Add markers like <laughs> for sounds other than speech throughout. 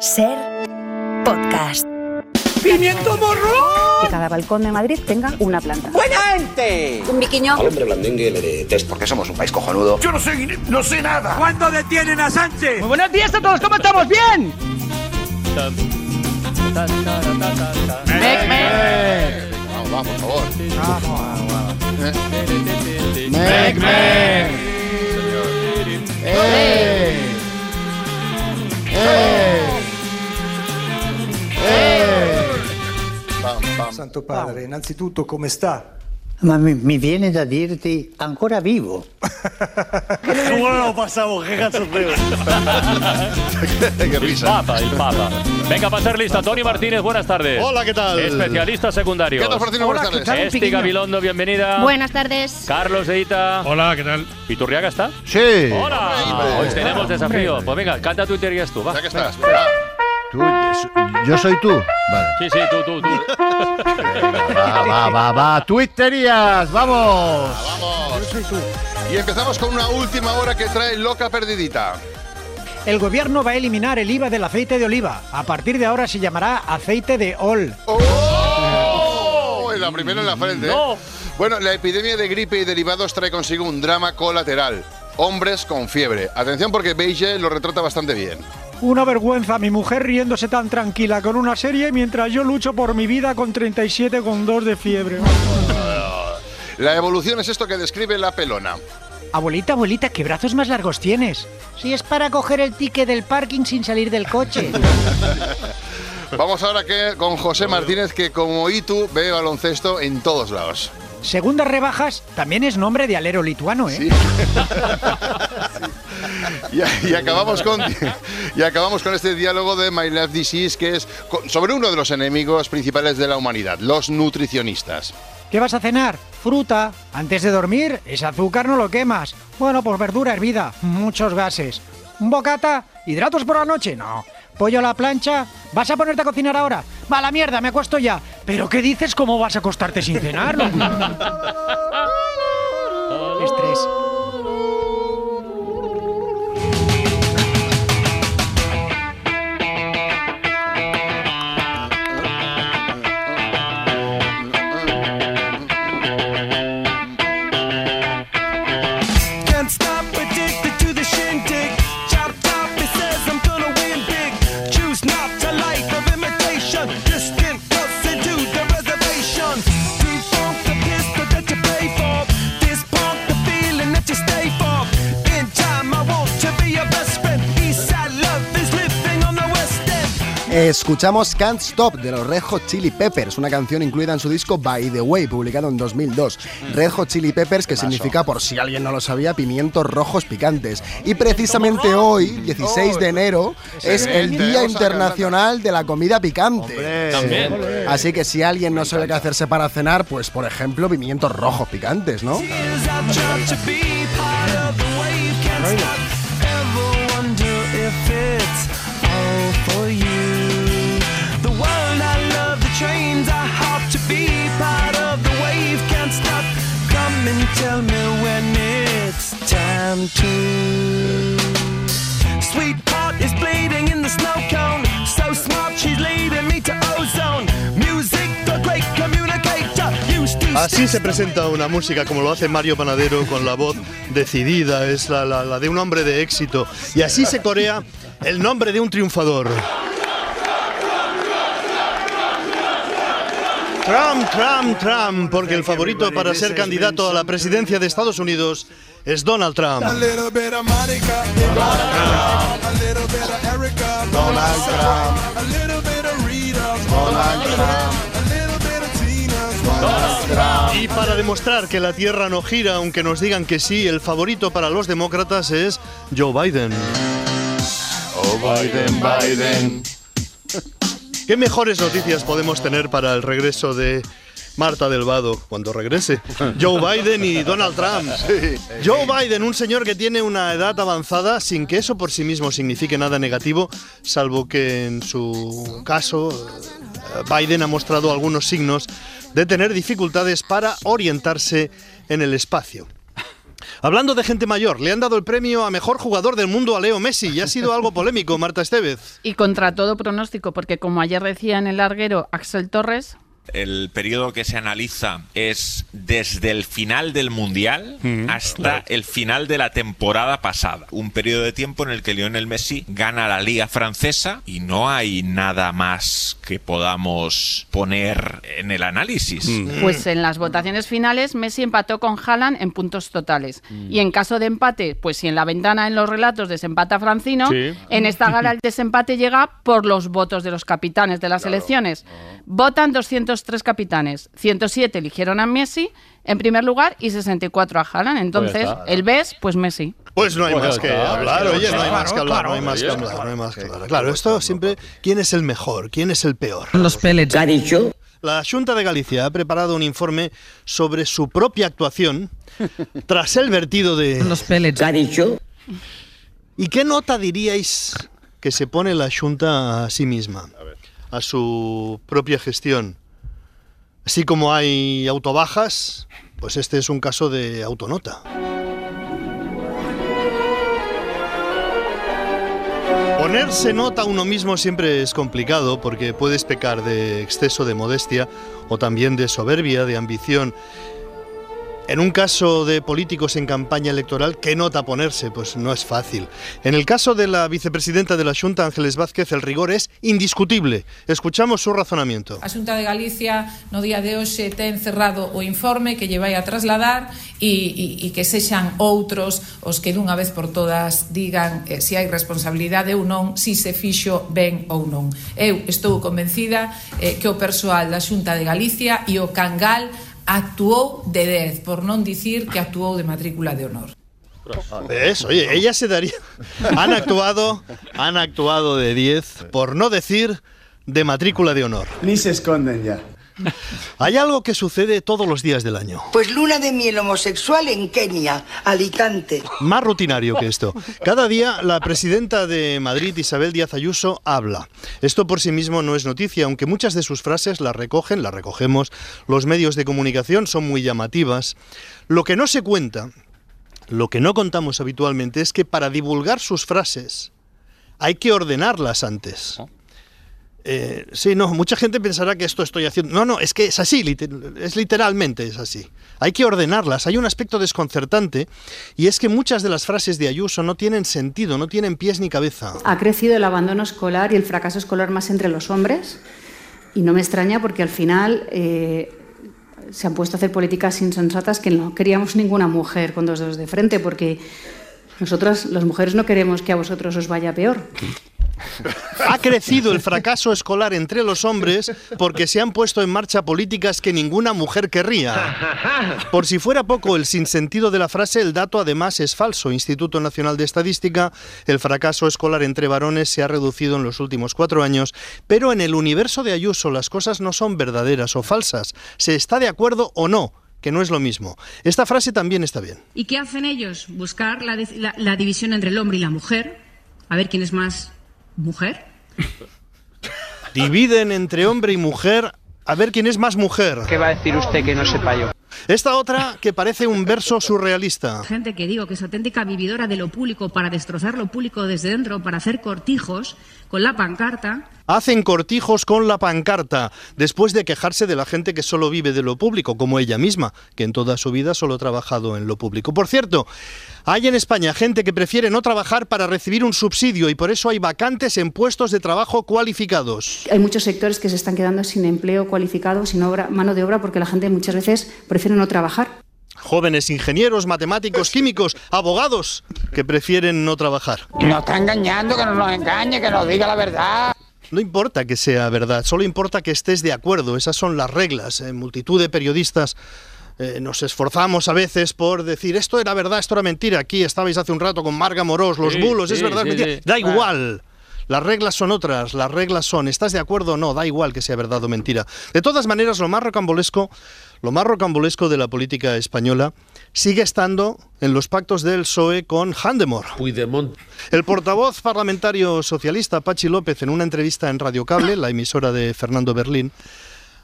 Ser podcast. ¡Pimiento morro! Que cada balcón de Madrid tenga una planta. ¡Buena gente! Un biquiño. Al hombre blandengue le detesto porque somos un país cojonudo. Yo no sé, no sé nada. ¿Cuándo detienen a Sánchez? Muy buenos días a todos, ¿cómo estamos? ¡Bien! Mec, mec. Vamos, vamos, por favor. Mec, mec. ¡Eh! ¡Eh! ¡Eh! Santo Padre, innanzitutto come sta? Ma mi, mi viene da dirti ancora vivo. <laughs> ¿Cómo lo pasamos? ¡Qué cachondeo! Qué risa. Papa, el Papa. Venga, para ser lista, Tony Martínez, buenas tardes. Hola, ¿qué tal? Especialista secundario. ¿Qué tal, Fortino? Buenas tardes. Esti Gabilondo, bienvenida. Buenas tardes. Carlos Eita. Hola, ¿qué tal? ¿Piturriaga está? Sí. ¡Hola! Hombre, Hoy tenemos hombre. desafío. Pues venga, canta tu y tú, va. Ya que estás. venga. Tú, yo soy tú. Vale. Sí, sí, tú, tú, tú. Va, va, va, va. Twitterías, vamos. Vamos. Y empezamos con una última hora que trae loca perdidita. El gobierno va a eliminar el IVA del aceite de oliva. A partir de ahora se llamará aceite de ol. ¡Oh! En la primera en la frente. ¿eh? No. Bueno, la epidemia de gripe y derivados trae consigo un drama colateral. Hombres con fiebre. Atención porque Beige lo retrata bastante bien. Una vergüenza, mi mujer riéndose tan tranquila con una serie mientras yo lucho por mi vida con 37,2 de fiebre. La evolución es esto que describe la pelona. Abuelita, abuelita, ¿qué brazos más largos tienes? Si es para coger el ticket del parking sin salir del coche. <laughs> Vamos ahora que, con José Martínez, que como Itu ve baloncesto en todos lados. Segundas rebajas también es nombre de alero lituano, ¿eh? Sí. <laughs> Y, y acabamos con, y acabamos con este diálogo de My Life Disease, que es sobre uno de los enemigos principales de la humanidad, los nutricionistas. ¿Qué vas a cenar? Fruta. Antes de dormir, ese azúcar no lo quemas. Bueno, pues verdura hervida, muchos gases. ¿Un bocata? ¿Hidratos por la noche? No. ¿Pollo a la plancha? ¿Vas a ponerte a cocinar ahora? Va a la mierda, me acuesto ya. ¿Pero qué dices? ¿Cómo vas a acostarte sin cenar? <laughs> Estrés. Escuchamos Can't Stop de los Red Hot Chili Peppers, una canción incluida en su disco By the Way, publicado en 2002. Red Hot Chili Peppers, que significa, por si alguien no lo sabía, pimientos rojos picantes. Y precisamente hoy, 16 de enero, es el Día Internacional de la Comida Picante. Así que si alguien no sabe qué hacerse para cenar, pues por ejemplo, pimientos rojos picantes, ¿no? Tell me when it's time to. Sweetheart is bleeding in the snow cone. So smart, she's leading me to ozone. Music, the great communicator. Used to Así se presenta una música como lo hace Mario Panadero con la voz decidida, es la, la- la de un hombre de éxito. Y así se corea el nombre de un triunfador. Trump, Trump, Trump, porque el favorito para ser candidato a la presidencia de Estados Unidos es Donald Trump. little bit of Monica, a little bit of Erica, Donald Trump, a little bit of Rita, Donald Trump, a little bit of Tina, Donald Trump. Y para demostrar que la Tierra no gira, aunque nos digan que sí, el favorito para los demócratas es Joe Biden. Oh, Biden, Biden. ¿Qué mejores noticias podemos tener para el regreso de Marta del Vado cuando regrese? <laughs> Joe Biden y Donald Trump. Joe Biden, un señor que tiene una edad avanzada sin que eso por sí mismo signifique nada negativo, salvo que en su caso eh, Biden ha mostrado algunos signos de tener dificultades para orientarse en el espacio. Hablando de gente mayor, le han dado el premio a mejor jugador del mundo a Leo Messi y ha sido algo polémico, Marta Estevez. Y contra todo pronóstico, porque como ayer decía en el larguero Axel Torres, El periodo que se analiza es desde el final del Mundial hasta el final de la temporada pasada. Un periodo de tiempo en el que Lionel Messi gana la Liga Francesa y no hay nada más que podamos poner en el análisis. pues en las votaciones finales Messi empató con Haaland en puntos totales. Y en caso de empate, pues si en la ventana en los relatos desempata Francino, Sí. en esta gala el desempate llega por los votos de los capitanes de las elecciones. Votan 203 capitanes, 107 eligieron a Messi en primer lugar y 64 a Haaland. Entonces, está. el BES, pues Messi. Pues no hay Pues más que hablar, oye, no hay claro, más que hablar, claro, no hay más que oye, hablar, no hay más que hablar. Claro, esto siempre, ¿quién es el mejor? ¿Quién es el peor? Los pellets. ¿Ha dicho? La Junta de Galicia ha preparado un informe sobre su propia actuación <laughs> tras el vertido de... Los pellets. ¿Ha dicho? ¿Y qué nota diríais que se pone la Junta a sí misma? A su propia gestión. Así como hay autobajas, pues este es un caso de autonota. Ponerse nota uno mismo siempre es complicado porque puedes pecar de exceso de modestia o también de soberbia, de ambición. En un caso de políticos en campaña electoral, ¿qué nota ponerse? Pues no es fácil. En el caso de la vicepresidenta de la Junta, Ángeles Vázquez, el rigor es indiscutible. Escuchamos su razonamiento. A Xunta de Galicia no día de hoxe ten cerrado o informe que lle vai a trasladar e, e, e que sexan outros os que dunha vez por todas digan eh, se hai responsabilidade ou non, si se fixo ben ou non. Eu estou convencida eh, que o persoal da Xunta de Galicia e o Cangal actuou de 10, por non dicir que actuou de matrícula de honor. ¿Ves? Oye, ella se daría. Han actuado, han actuado de 10, por no decir de matrícula de honor. Ni se esconden ya. <laughs> Hay algo que sucede todos los días del año. Pues luna de miel homosexual en Kenia, Alicante. Más rutinario que esto. Cada día la presidenta de Madrid, Isabel Díaz Ayuso, habla. Esto por sí mismo no es noticia, aunque muchas de sus frases las recogen, las recogemos los medios de comunicación, son muy llamativas. Lo que no se cuenta, lo que no contamos habitualmente es que para divulgar sus frases hay que ordenarlas antes. Eh, sí, no, mucha gente pensará que esto estoy haciendo. No, no, es que es así, es literalmente es así. Hay que ordenarlas. Hay un aspecto desconcertante y es que muchas de las frases de Ayuso no tienen sentido, no tienen pies ni cabeza. Ha crecido el abandono escolar y el fracaso escolar más entre los hombres. Y no me extraña porque al final eh, se han puesto a hacer políticas insensatas que no queríamos ninguna mujer con dos dedos de frente, porque nosotras, las mujeres, no queremos que a vosotros os vaya peor. Ha crecido el fracaso escolar entre los hombres porque se han puesto en marcha políticas que ninguna mujer querría. Por si fuera poco el sinsentido de la frase, el dato además es falso. Instituto Nacional de Estadística, el fracaso escolar entre varones se ha reducido en los últimos cuatro años, pero en el universo de Ayuso las cosas no son verdaderas o falsas. ¿Se está de acuerdo o no? Que no es lo mismo. Esta frase también está bien. ¿Y qué hacen ellos? Buscar la, la división entre el hombre y la mujer, a ver quién es más mujer. Dividen entre hombre y mujer a ver quién es más mujer. ¿Qué va a decir usted que no sepa yo? Esta otra que parece un verso surrealista. Gente que digo que es auténtica vividora de lo público para destrozar lo público desde dentro, para hacer cortijos con la pancarta. Hacen cortijos con la pancarta, después de quejarse de la gente que solo vive de lo público, como ella misma, que en toda su vida solo ha trabajado en lo público. Por cierto, hay en España gente que prefiere no trabajar para recibir un subsidio y por eso hay vacantes en puestos de trabajo cualificados. Hay muchos sectores que se están quedando sin empleo cualificado, sin obra, mano de obra, porque la gente muchas veces prefiere no trabajar. Jóvenes ingenieros, matemáticos, químicos, abogados que prefieren no trabajar. Nos está engañando, que no nos engañe, que nos diga la verdad. No importa que sea verdad, solo importa que estés de acuerdo. Esas son las reglas. En multitud de periodistas eh, nos esforzamos a veces por decir esto era verdad, esto era mentira. Aquí estabais hace un rato con Marga Morós, los Sí, bulos, es verdad, es sí, mentira. Da igual. Las reglas son otras, las reglas son, ¿estás de acuerdo o no? Da igual que sea verdad o mentira. De todas maneras, lo más rocambolesco, lo más rocambolesco de la política española sigue estando en los pactos del PSOE con Handemor. El portavoz parlamentario socialista, Pachi López, en una entrevista en Radio Cable, la emisora de Fernando Berlín,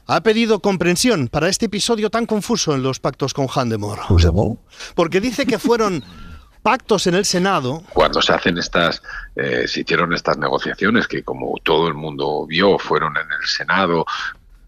ha pedido comprensión para este episodio tan confuso en los pactos con Handemore. Porque dice que fueron pactos en el Senado. Cuando se hacen estas, eh, se hicieron estas negociaciones que como todo el mundo vio fueron en el Senado,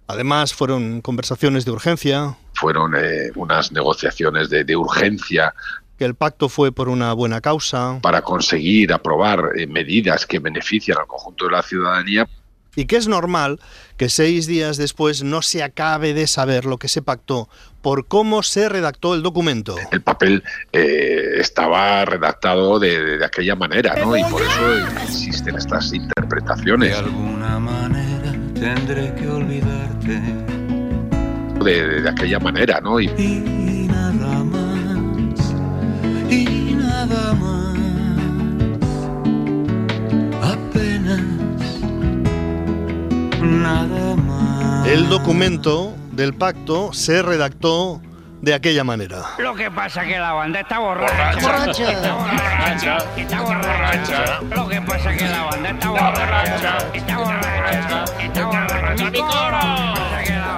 Además, fueron conversaciones de urgencia. fueron eh, unas negociaciones de, de urgencia Que el pacto fue por una buena causa. para conseguir aprobar eh, medidas que benefician al conjunto de la ciudadanía. Y que es normal que seis días después no se acabe de saber lo que se pactó por cómo se redactó el documento. El papel eh, estaba redactado de, de- de aquella manera, ¿no? Y por eso existen estas interpretaciones. De alguna manera tendré que olvidarte. De, de- de aquella manera, ¿no? Y Y nada más, y nada más. Nada más. El documento del pacto se redactó de aquella manera. Lo que pasa que la banda está borracha. Borracha. Está borracha. Está borracha. Lo que pasa que la banda está borracha. Está borracha. Está borracha.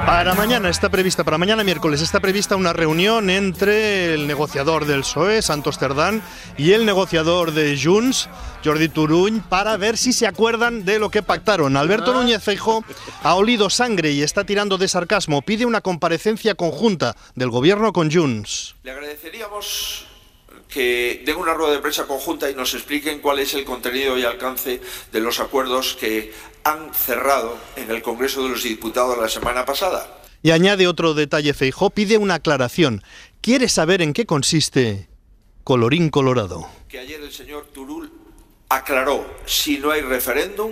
Para mañana está prevista, para mañana miércoles está prevista una reunión entre el negociador del PSOE, Santos Cerdán, y el negociador de Junts, Jordi Turuñ, para ver si se acuerdan de lo que pactaron. Alberto Núñez Feijó ha olido sangre y está tirando de sarcasmo. Pide una comparecencia conjunta del gobierno con Junts. Le agradeceríamos que den una rueda de prensa conjunta y nos expliquen cuál es el contenido y alcance de los acuerdos que han cerrado en el Congreso de los Diputados la semana pasada. Y añade otro detalle Feijó, pide una aclaración. Quiere saber en qué consiste colorín colorado. Que ayer el señor Turul aclaró, si no hay referéndum,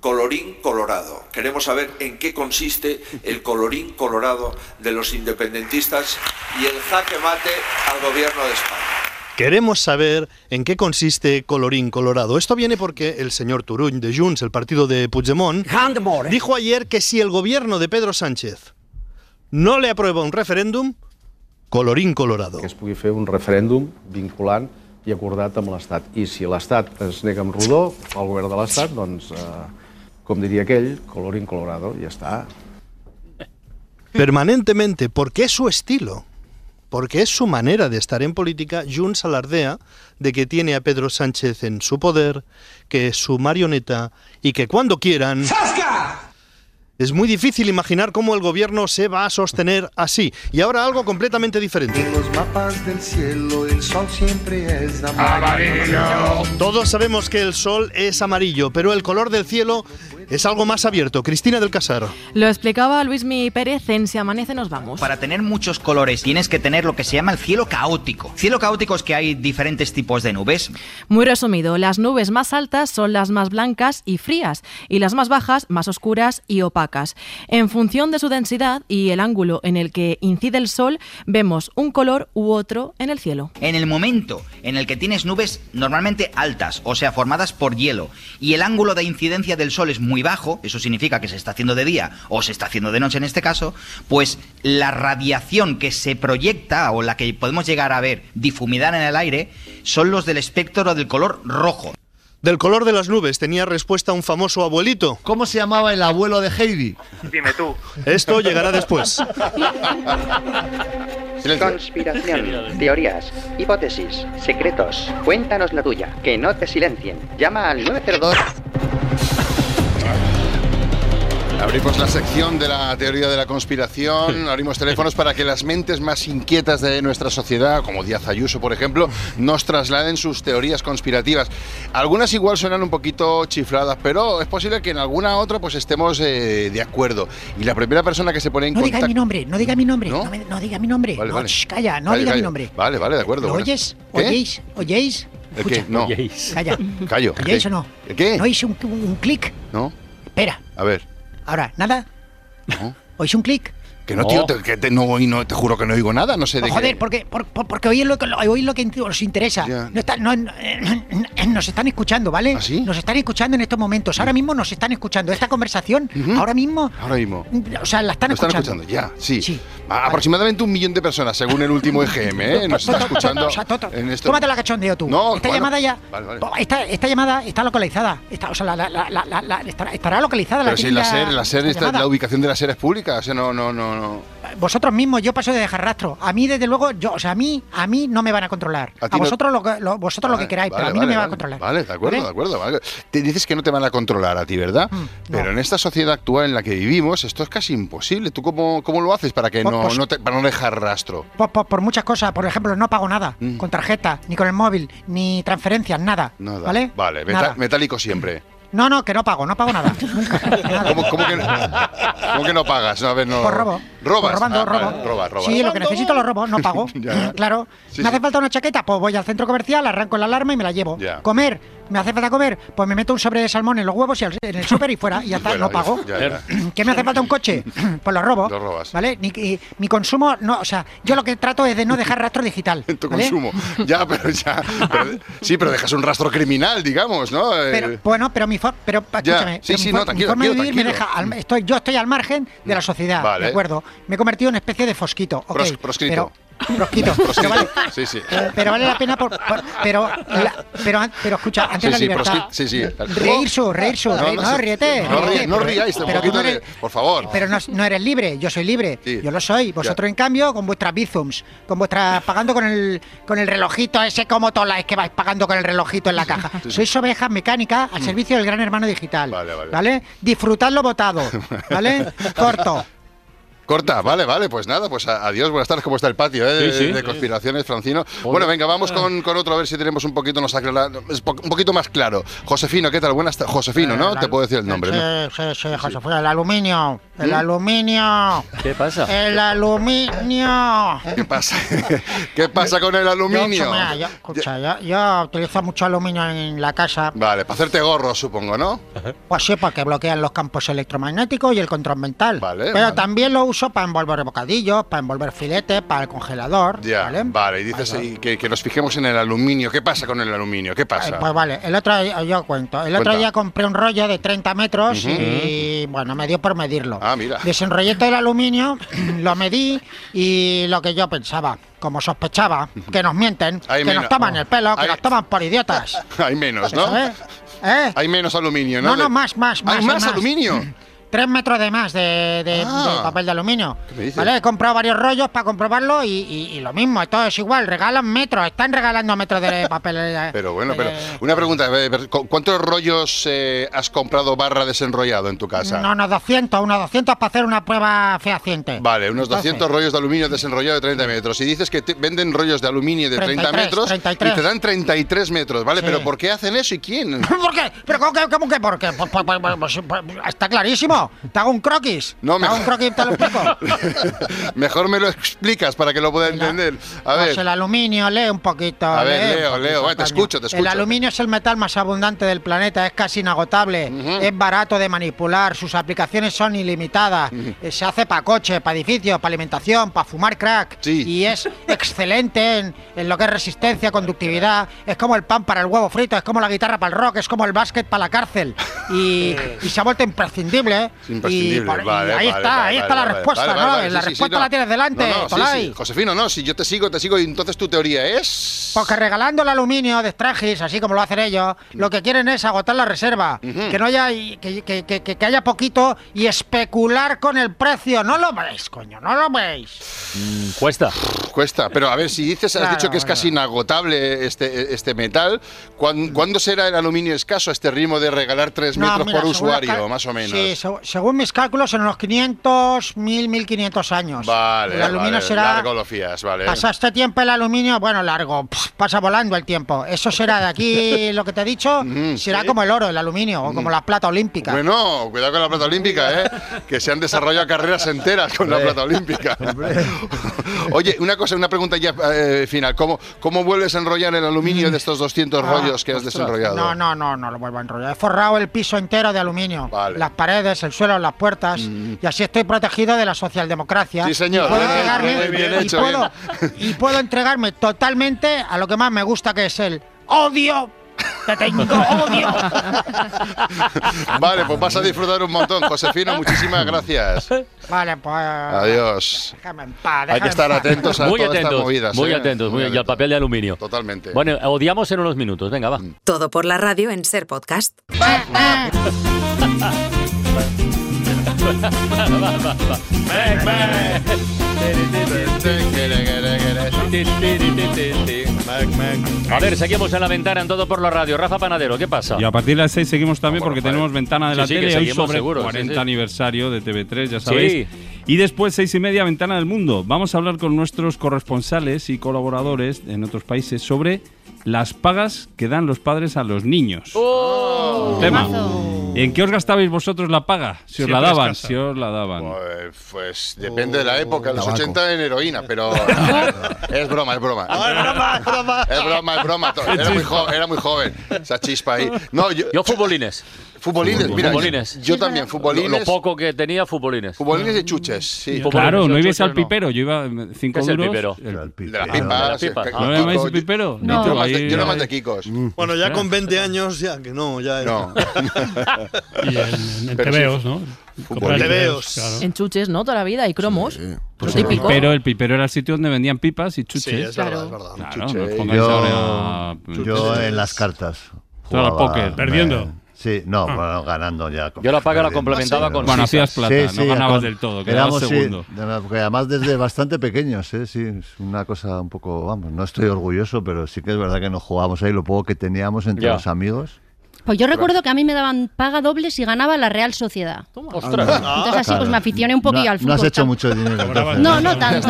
colorín colorado. Queremos saber en qué consiste el colorín colorado de los independentistas y el jaque mate al gobierno de España. Queremos saber en qué consiste colorín colorado. Esto viene porque el señor Turuñ de Junts, el partido de Puigdemont, dijo ayer que si el gobierno de Pedro Sánchez no le aprueba un referéndum, colorín colorado. que es pugui fer un referèndum vinculant i acordat amb l'Estat. I si l'Estat es nega amb rodó, el govern de l'Estat, doncs, eh, com diria aquell, colorín colorado, ja està. Permanentemente, porque es su estilo, porque es su manera de estar en política, Junts alardea de que tiene a Pedro Sánchez en su poder, que es su marioneta y que cuando quieran... Es muy difícil imaginar cómo el gobierno se va a sostener así. Y ahora algo completamente diferente. Los mapas del cielo, el sol siempre es amarillo. Todos sabemos que el sol es amarillo, pero el color del cielo es algo más abierto. Cristina del Casar. Lo explicaba Luismi Pérez en Si amanece nos vamos. Para tener muchos colores tienes que tener lo que se llama el cielo caótico. Cielo caótico es que hay diferentes tipos de nubes. Muy resumido, las nubes más altas son las más blancas y frías y las más bajas más oscuras y opacas. En función de su densidad y el ángulo en el que incide el sol, vemos un color u otro en el cielo. En el momento en el que tienes nubes normalmente altas, o sea, formadas por hielo, y el ángulo de incidencia del sol es muy bajo, eso significa que se está haciendo de día o se está haciendo de noche en este caso, pues la radiación que se proyecta o la que podemos llegar a ver difumidar en el aire son los del espectro del color rojo. Del color de las nubes tenía respuesta un famoso abuelito. ¿Cómo se llamaba el abuelo de Heidi? Dime tú. Esto llegará después. Conspiración, teorías, hipótesis, secretos. Cuéntanos la tuya, que no te silencien. Llama al 902. Abrimos la sección de la teoría de la conspiración, <laughs> abrimos teléfonos para que las mentes más inquietas de nuestra sociedad, como Díaz Ayuso, por ejemplo, nos trasladen sus teorías conspirativas. Algunas igual suenan un poquito chifladas, pero es posible que en alguna otra pues estemos eh, de acuerdo. Y la primera persona que se pone en No diga contacto... mi nombre, no diga mi nombre, no, me- no diga mi nombre. Vale, no, vale. shh, calla, no Vale, diga mi nombre. Vale, vale, de acuerdo. ¿Lo bueno. oyes? ¿Qué? ¿Oyéis? ¿Oyéis? ¿El qué? Escucha. No. Calla. Callo. ¿Oyéis ¿qué? o no? ¿El qué? ¿No oís un, un- un clic? ¿No? Espera. A ver. Ahora, ¿nada? No. ¿Oís un clic? Que no, No. tío, te, que te, no, no, te juro que no oigo nada, no sé de Oh, qué. joder, porque, por- por- porque hoy es lo que, hoy es lo que os interesa. No está- no- eh, nos están escuchando, ¿vale? Nos están escuchando en estos momentos. Ahora mismo nos están escuchando. Esta conversación, ahora mismo, Ahora mismo. o sea, la están Lo están escuchando. escuchando, ya, sí. Aproximadamente un millón de personas, según el último EGM, ¿eh? Nos está escuchando. O sea, to- to- en esto. Tómate la cachondeo tú. No, esta bueno, llamada ya. vale, vale. Esta, esta llamada está localizada. Está, o sea, la, la- la- la- la- la- estará, localizada. Pero la si la SER, la, SER está- la ubicación de la SER es pública, o sea, no, no, no, no. Vosotros mismos, yo paso de dejar rastro. A mí, desde luego, yo, o sea, a mí, a mí no me van a controlar. A A, ti no- vosotros, lo, que- lo- vosotros lo que Vale, queráis, pero a vale, mí no me vale, va a controlar. Vale, de acuerdo, ¿Vale? de acuerdo. vale. Te dices que no te van a controlar a ti, ¿verdad? Mm, Pero en esta sociedad actual en la que vivimos, esto es casi imposible. ¿Tú cómo, cómo lo haces para que Pues- no, pues- no te- para no dejar rastro? Por, por- por muchas cosas, por ejemplo, no pago nada, Mm. con tarjeta, ni con el móvil, ni transferencias, nada. Nada. ¿Vale? Vale, Nada. metálico siempre. No, no, que no pago, no pago nada. <laughs> ¿Cómo, cómo que, ¿Cómo que no pagas? No, a ver, no. Por robo. ¿Robas? Por robando, Ah, robo. vale, robas, robas. Sí, lo que necesito lo robo, no pago. <laughs> Claro. Sí, me hace sí. falta una chaqueta, pues voy al centro comercial, arranco la alarma y me la llevo. Ya. Comer, me hace falta comer, pues me meto un sobre de salmón en los huevos y al- en el súper y fuera, y ya está, no pago. ya, ya. ¿Qué me hace falta un coche? <laughs> Pues lo robo. Lo robas. ¿Vale? Ni- y- mi consumo, no, o sea, yo lo que trato es de no dejar rastro digital. <laughs> Tu ¿vale? consumo. Ya, pero ya. pero- sí, pero dejas un rastro criminal, digamos, ¿no? Eh, Pero, bueno, pero mi pero escúchame, Sí, pero sí, mi, no, mi tranquilo, forma de tranquilo, vivir me tranquilo. deja al- estoy, yo estoy al margen de la sociedad, Vale. ¿de acuerdo? Me he convertido en una especie de fosquito, ok, Pros- proscrito. pero proscrito. <laughs> pero vale, Sí, sí. eh, pero vale la pena por, por- pero la- pero pero escucha, antes Sí, la sí, libertad. sí, sí. Reír su, reír su, reír, no, ríete, No, ríete, ríe- no pero- ríais, pero no eres- de- Por favor. pero no, no eres libre, yo soy libre, yo lo soy. Vosotros, en cambio, con vuestras bizums, con vuestras pagando con el con el relojito ese como tolas que vais pagando con el relojito en la caja. Sois ovejas mecánicas al servicio del gran hermano digital. Vale, vale. ¿Vale? Disfrutad lo votado. <laughs> ¿Vale? Corto. Corta, vale, vale, pues nada, pues adiós, buenas tardes, ¿cómo está el patio eh, de, Sí, sí. de conspiraciones, Francino? Bueno, venga, vamos con, con otro, a ver si tenemos un poquito, nos aclara- un poquito más claro. Josefino, ¿qué tal? Buenas tardes. Josefino, ¿no? Eh, Te puedo decir el nombre, ¿no? Sí, sí, sí, Josefina, el aluminio. El ¿Mm? aluminio. ¿Qué pasa? El aluminio. ¿Qué pasa? <laughs> ¿Qué pasa con el aluminio? Yo, mira, yo- escucha, yo, yo utilizo mucho aluminio en la casa. Vale, para hacerte gorro, supongo, ¿no? Pues sí, porque bloquean los campos electromagnéticos y el control mental. Vale, Pero vale. también lo uso para envolver bocadillos, para envolver filetes, para el congelador. Ya, vale, y dices y que, que nos fijemos en el aluminio. ¿Qué pasa con el aluminio? ¿Qué Eh, pasa? Pues vale, el otro día, yo cuento. El otro día compré un rollo de 30 metros y bueno, me dio por medirlo. Ah, mira. Desenrollé todo el aluminio, <laughs> lo medí y lo que yo pensaba, como sospechaba, que nos mienten, Hay que menos- nos toman el pelo, que Hay- nos toman por idiotas. <laughs> Hay menos, ¿no? ¿Sabes? ¿Eh? Hay menos aluminio, ¿no? No, no, más, más, más. ¿Hay más aluminio? <laughs> Tres metros de más de, de- Ah. de papel de aluminio. me dices? ¿Vale? He comprado varios rollos para comprobarlo y, y- y lo mismo, todo es igual. Regalan metros, están regalando metros de <laughs> papel. eh, Pero bueno, pero una pregunta, eh, ver, ¿cu- ¿cuántos rollos eh, has comprado barra desenrollado en tu casa? No, unos 200, unos 200 para hacer una prueba fehaciente. Vale, unos Entonces, 200 rollos de aluminio desenrollado de 30 metros. Y dices que te- venden rollos de aluminio de 30 33, metros 33. y te dan 33 metros, ¿vale? Sí. Pero ¿por qué hacen eso y quién? <laughs> ¿Por qué? ¿Pero cómo que, cómo que por qué? Pues, pues, pues, pues, pues, está clarísimo. Te hago un croquis. No, te me- hago un croquis y te lo explico. <laughs> Mejor me lo explicas para que lo pueda entender. A Pues el aluminio, lee un poquito. A ver, lee leo, leo, bueno, te escucho, te El escucho. aluminio es el metal más abundante del planeta, es casi inagotable, es barato de manipular, sus aplicaciones son ilimitadas, eh, se hace para coche, para edificios, para alimentación, para fumar crack, y es <laughs> excelente en, en lo que es resistencia, conductividad, es como el pan para el huevo frito, es como la guitarra para el rock, es como el básquet para la cárcel, y, <laughs> y se ha vuelto imprescindible. Es imprescindible, y por- y vale, ahí vale, está, vale, ahí vale, está la respuesta, vale, ¿no? vale, vale, la sí, sí, respuesta no. la tienes delante, No, no, Tolai. sí. Josefino, no, si yo te sigo, te sigo y entonces tu teoría es... Porque regalando el aluminio de Stragis, así como lo hacen ellos, lo que quieren es agotar la reserva. Que no haya que, que- que- que- haya poquito y especular con el precio. No lo veis, coño, no lo veis. Mm, cuesta. Cuesta, pero a ver, si dices, has Claro, dicho que es casi inagotable este, este metal, ¿cuán- ¿cuándo será el aluminio escaso a este ritmo de regalar 3 No, metros mira, por usuario, más o menos? Sí, según mis cálculos, en unos 500, 1000, 1500 años. Vale, el aluminio vale, será. largo lo fías, vale. Pasa este tiempo el aluminio, bueno, largo, pasa volando el tiempo. Eso será de aquí, <laughs> lo que te he dicho, será como el oro, el aluminio, o como la plata olímpica. Bueno, cuidado con la plata olímpica, ¿eh? que se han desarrollado carreras enteras con la plata olímpica. <laughs> Oye, una cosa, una pregunta ya eh, final. ¿Cómo, ¿Cómo vuelves a enrollar el aluminio de estos 200 rollos que has desenrollado? No, no, no, no lo vuelvo a enrollar. He forrado el piso piso entero de aluminio. Las paredes, el suelo, las puertas. Y así estoy protegido de la socialdemocracia. Mm. Sí, señor. Y puedo, Bien, entregarme, bien, y hecho, puedo- y puedo entregarme totalmente a lo que más me gusta, que es el odio. Te tengo odio. <laughs> Vale, pues vas a disfrutar un montón. Josefino, <laughs> muchísimas gracias. Vale, pues. Adiós. Déjame en paz. Hay que estar en atentos a Muy todas estas atentos, movidas. muy ¿eh? atentos, muy, y al papel de aluminio. Totalmente. Bueno, odiamos en unos minutos, venga, va. Todo por la radio en Ser Podcast. <laughs> A ver, seguimos en la ventana en todo por la radio. Rafa Panadero, ¿qué pasa? Y a partir de las 6 seguimos también porque tenemos ventana de Sí, la sí, tele hoy sobre seguro, el sí, 40 sí. aniversario de TV3, ya sabéis. Y después, seis y media, ventana del mundo. Vamos a hablar con nuestros corresponsales y colaboradores en otros países sobre las pagas que dan los padres a los niños. ¡Oh! Tema. ¿En qué os gastabais vosotros la paga? Si os la daban, si os la daban. Pues, pues depende de la época, en los Tabaco. 80 en heroína, pero <laughs> es broma, es broma. Es broma, es broma. Es broma, es broma. Era muy, jo- era muy joven, esa chispa ahí. No, yo, Yo futbolines. Futbolines, mira, futbolines. yo también, futbolines. Lo, lo poco que tenía, futbolines. Futbolines y chuches, sí. Claro, no ibais al no. pipero, yo iba eh, cinco ¿Qué es el pipero? De las las pipas. eh, ¿No llamáis el pipero? No, No, yo, más de, yo era más de Kikos. Bueno, ya con 20 años, ya que no, ya era. No. <laughs> Y en, en sí, tebeos, ¿no? Comprar Tebeos. claro. En chuches, ¿no? Toda la vida, y cromos. Lo Pues el pipero, el pipero era el sitio donde vendían pipas y chuches. Sí, es verdad, es verdad. Claro, no Yo, yo en las cartas. Tú al jugaba, póker. me- Perdiendo. Sí, no, bueno, ganando ya. Yo la paga la complementaba con Bueno, hacías plata, no ganabas del todo, quedabas éramos, sí, segundo. porque además desde bastante pequeños, ¿eh? sí, es una cosa un poco, vamos, no estoy orgulloso, pero sí que es verdad que nos jugábamos ahí lo poco que teníamos entre Ya. los amigos. Pues yo recuerdo que a mí me daban paga doble si ganaba la Real Sociedad. Ostras. Entonces así pues me aficioné un poquillo no, al fútbol. No has hecho mucho dinero. entonces, No, no tanto.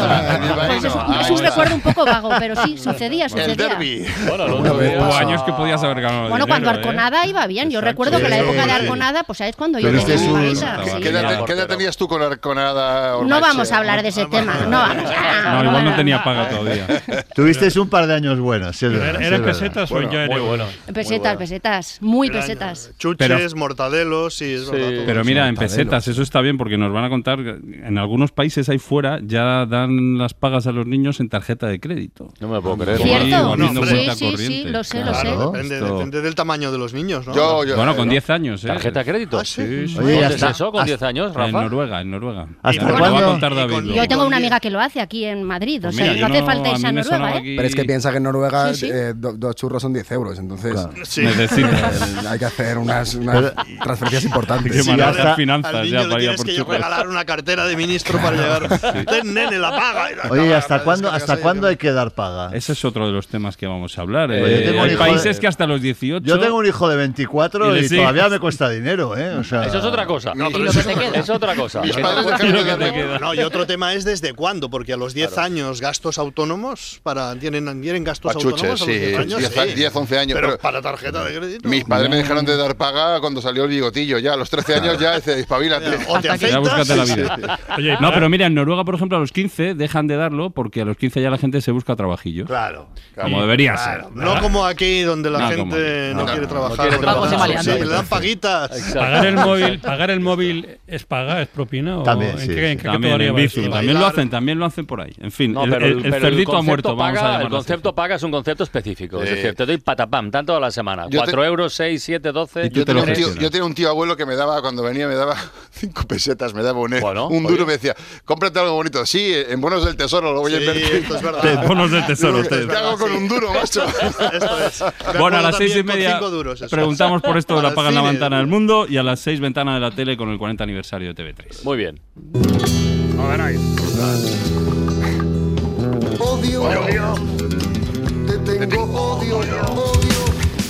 Pues es, un- es un recuerdo un poco vago, pero sí, sucedía, El sucedía. derby. Bueno, lo Bueno, otro día- hubo años que podías haber ganado Bueno, cuando ¿eh? Arconada iba bien. Yo recuerdo que la época de. Arconada, pues sabes cuando yo tenía este es mi. ¿Qué edad, tenías tú con Arconada No vamos a hablar de ese tema. No vamos a- No, igual no tenía paga todavía. Tuvisteis un par de años buenos, sí es verdad, ¿Era, sí era es en verdad. pesetas o Bueno, ya era Muy bueno. Pesetas, pesetas. Muy Era- pesetas. Chuches, Pero- mortadelos, sí, es verdad. todo Pero eso. mira, en pesetas, eso está bien porque nos van a contar en algunos países ahí fuera ya dan las pagas a los niños en tarjeta de crédito. No me lo puedo creer. ¿Cierto? No, Sí, cuenta sí, sí, corriente. lo sé, lo sé. Claro. Depende, del tamaño de los niños, ¿no? Yo, yo, Bueno, con ¿no? 10 años, ¿eh? ¿Tarjeta de crédito? Ah, sí. Sí, sí. Oye, ¿Dónde ya es está. eso con 10 años, En? Noruega, en Noruega. ¿Hasta Nos lo va a cuándo? contar David. y con- luego. Yo tengo una amiga que lo hace aquí en Madrid. O Pues sea, mira, no hace no- falta irse a Noruega, ¿eh? Pero es que piensa que en Noruega eh, dos churros son 10 euros, entonces. Necesitas. <laughs> eh, hay que hacer unas, unas transferencias importantes. Qué Sí, manejar al- finanzas al ya niño para le ir a tienes por que churros. regalar una cartera de ministro para <laughs> llegar. Ten, nene, la paga. y la Oye, ¿y hasta cuándo, hasta cuándo hay que dar paga? Ese es otro de los temas que vamos a hablar. Yo eh. tengo un hay hijo países de- que hasta los 18. Yo tengo un hijo de 24 Y y, todavía me cuesta dinero, ¿eh? O sea, Eso es otra cosa. No, pero Y que te queda. Es otra cosa. Mis Que padres de que te queda. No, y otro tema es desde cuándo, porque a los 10 años gastos autónomos, para tienen, tienen gastos Pachuches, autónomos a los sí, 10 años. 10, sí. 10, 11 años. Pero pero- para tarjeta de crédito. Mis padres me dejaron de dar paga cuando salió el bigotillo. Ya a los 13 años ya dice, espabilate. O te Ya búscate la vida. Oye, No, pero mira, en Noruega, por ejemplo, a los 15 dejan de darlo porque a los 15 ya la gente se busca trabajillo. Claro. Como debería Claro, ser. no como aquí donde la No, gente no, No, quiere trabajar. no quiere porque- trabajar. Sí, Vamos le dan paguitas. pagar el móvil, pagar el móvil es paga, es propina o También, en sí, qué, sí. en qué También lo hacen, también lo hacen por ahí. En fin, No, el, pero, el- el pero cerdito ha muerto, paga, vamos a El concepto así. paga es un concepto específico. Es decir, te doy patapam, tanto a la semana. Yo te- 4 euros, 6, 7, 12. Y tú Yo te tenía, un tío, yo tenía un tío abuelo que me daba, cuando venía, me daba <laughs> 5 pesetas, me daba un, Bueno, un duro y me decía, cómprate algo bonito. Sí, en bonos del tesoro lo voy a Sí, invertir. esto es verdad. Te- bonos del tesoro. <laughs> ¿Qué hago con un duro, macho? <laughs> Esto es. Bueno, a las seis y también con media duros, preguntamos por esto de la paga en la ventana del mundo y a las 6 ventana de la tele con el 40 aniversario de TV3. Muy bien.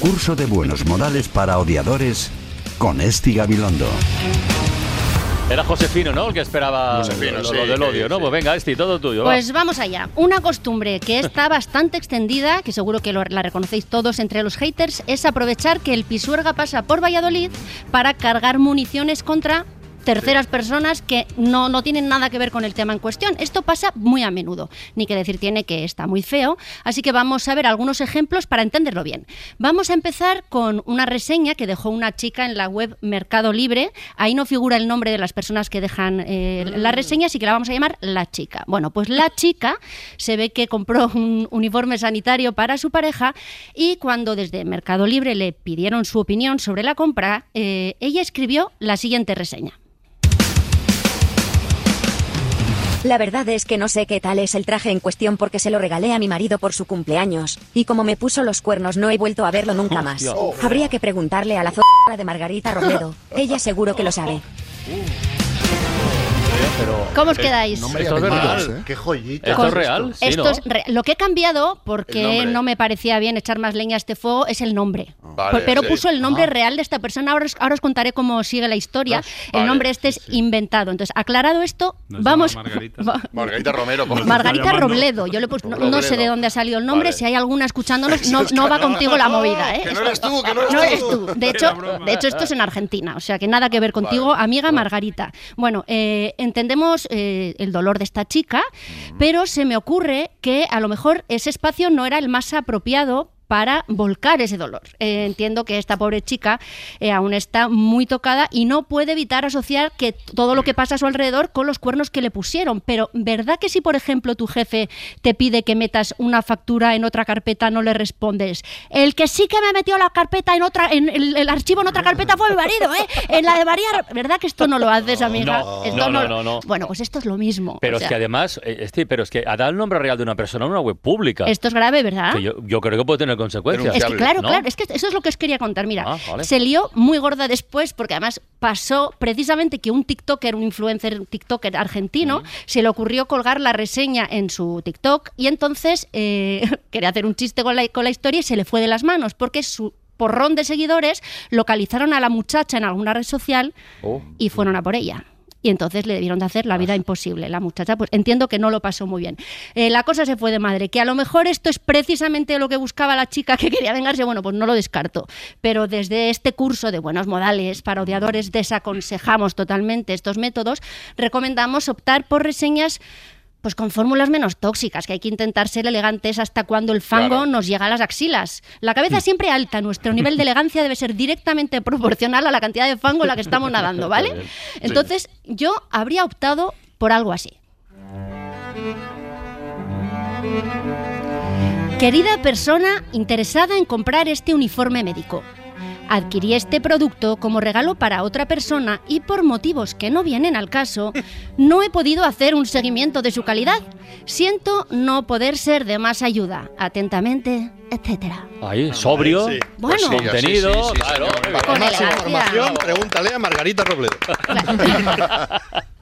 Curso de buenos modales para odiadores con Esti Gabilondo. Era Josefino, ¿no? El que esperaba Josefino, lo, sí, lo del odio, ¿no? sí. Pues venga, Esti, todo tuyo. va. Pues vamos allá. Una costumbre que está <laughs> bastante extendida, que seguro que lo- la reconocéis todos entre los haters, es aprovechar que el Pisuerga pasa por Valladolid para cargar municiones contra terceras personas que no, no tienen nada que ver con el tema en cuestión. Esto pasa muy a menudo. Ni que decir tiene que está muy feo. Así que vamos a ver algunos ejemplos para entenderlo bien. Vamos a empezar con una reseña que dejó una chica en la web Mercado Libre. Ahí no figura el nombre de las personas que dejan eh, la reseña, así que la vamos a llamar La Chica. Bueno, pues la chica se ve que compró un uniforme sanitario para su pareja y cuando desde Mercado Libre le pidieron su opinión sobre la compra, eh, ella escribió la siguiente reseña. La verdad es que no sé qué tal es el traje en cuestión porque se lo regalé a mi marido por su cumpleaños, y como me puso los cuernos no he vuelto a verlo nunca más. Habría que preguntarle a la z de Margarita Robledo, ella seguro que lo sabe. ¿Cómo os quedáis? Esto es verdad. Qué joyita. Esto es real. Sí, Esto ¿no? es re- lo que he cambiado, El porque no me parecía bien echar más leña a este fuego, es el nombre. Vale, Por- Pero sí. puso el nombre real de esta persona. Ahora os, ahora os contaré cómo sigue la historia. el vale, nombre este es inventado. Entonces, aclarado esto, No vamos. Margarita. <laughs> va- Margarita Romero, Margarita. Robledo. Yo le puse, no, no sé de dónde ha salido el nombre. Vale. Si hay alguna escuchándonos, <laughs> no, no va contigo la movida. ¿eh? Que no eres tú, que no eres no tú. De hecho, de hecho, esto es en Argentina, o sea que nada que ver contigo, amiga Margarita. Bueno, eh, entendemos eh, el dolor de esta chica, pero se me ocurre que a lo mejor ese espacio no era el más apropiado para volcar ese dolor. Eh, entiendo que esta pobre chica eh, aún está muy tocada y no puede evitar asociar que todo lo que pasa a su alrededor con los cuernos que le pusieron. Pero ¿verdad que si, por ejemplo, tu jefe te pide que metas una factura en otra carpeta, no le respondes? El que sí que me metió la carpeta en otra, en el, el archivo en otra carpeta fue mi marido, ¿eh? En la de María, ¿verdad que esto no lo haces, amiga? No, Esto no, no, no, no. Bueno, pues esto es lo mismo. Pero o es que además, eh, este, pero es que ha dado el nombre real de una persona en una web pública. esto es grave, ¿verdad? Que yo, yo creo que puede tener consecuencias. Es que claro, ¿no? claro, es que eso es lo que os quería contar. Mira, Ah, vale. se lió muy gorda después porque además pasó precisamente que un TikToker, un influencer un TikToker argentino, Mm. se le ocurrió colgar la reseña en su TikTok y entonces eh, <laughs> quería hacer un chiste con la, con la historia y se le fue de las manos porque su porrón de seguidores localizaron a la muchacha en alguna red social Oh. y fueron a por ella. Y entonces le debieron de hacer la vida imposible. La muchacha, pues entiendo que no lo pasó muy bien. Eh, la cosa se fue de madre. Que a lo mejor esto es precisamente lo que buscaba la chica que quería vengarse. Bueno, pues no lo descarto. Pero desde este curso de buenos modales para odiadores desaconsejamos totalmente estos métodos. Recomendamos optar por reseñas pues con fórmulas menos tóxicas, que hay que intentar ser elegantes hasta cuando el fango Claro. nos llega a las axilas. La cabeza siempre alta, nuestro nivel de <laughs> elegancia debe ser directamente proporcional a la cantidad de fango en la que estamos nadando, ¿vale? Entonces, yo habría optado por algo así. Querida persona interesada en comprar este uniforme médico. Adquirí este producto como regalo para otra persona y por motivos que no vienen al caso, no he podido hacer un seguimiento de su calidad. Siento no poder ser de más ayuda. Atentamente, etcétera. Ahí, sobrio, Sí. Bueno. pues contenido, Sí, sí, sí, claro. Más información, pregúntale a Margarita Robledo. <laughs>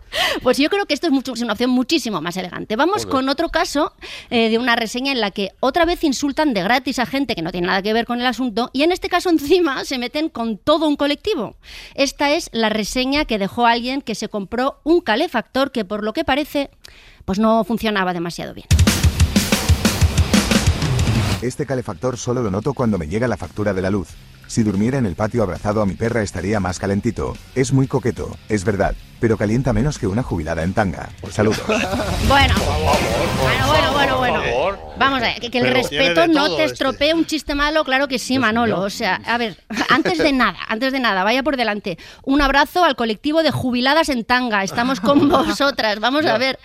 Pues yo creo que esto es, mucho- es una opción muchísimo más elegante. Vamos Joder. con otro caso eh, de una reseña en la que otra vez insultan de gratis a gente que no tiene nada que ver con el asunto y en este caso encima se meten con todo un colectivo. Esta es la reseña que dejó alguien que se compró un calefactor que por lo que parece pues no funcionaba demasiado bien. Este calefactor solo lo noto cuando me llega la factura de la luz. Si durmiera en el patio abrazado a mi perra estaría más calentito. Es muy coqueto, es verdad, pero calienta menos que una jubilada en tanga. Saludos. Bueno, bueno, bueno, Vamos a ver, que, que el respeto no te este. estropee un chiste malo, claro que sí, Manolo. O sea, a ver, antes de nada, antes de nada, vaya por delante. Un abrazo al colectivo de jubiladas en tanga. Estamos con <laughs> vosotras. Vamos a ver.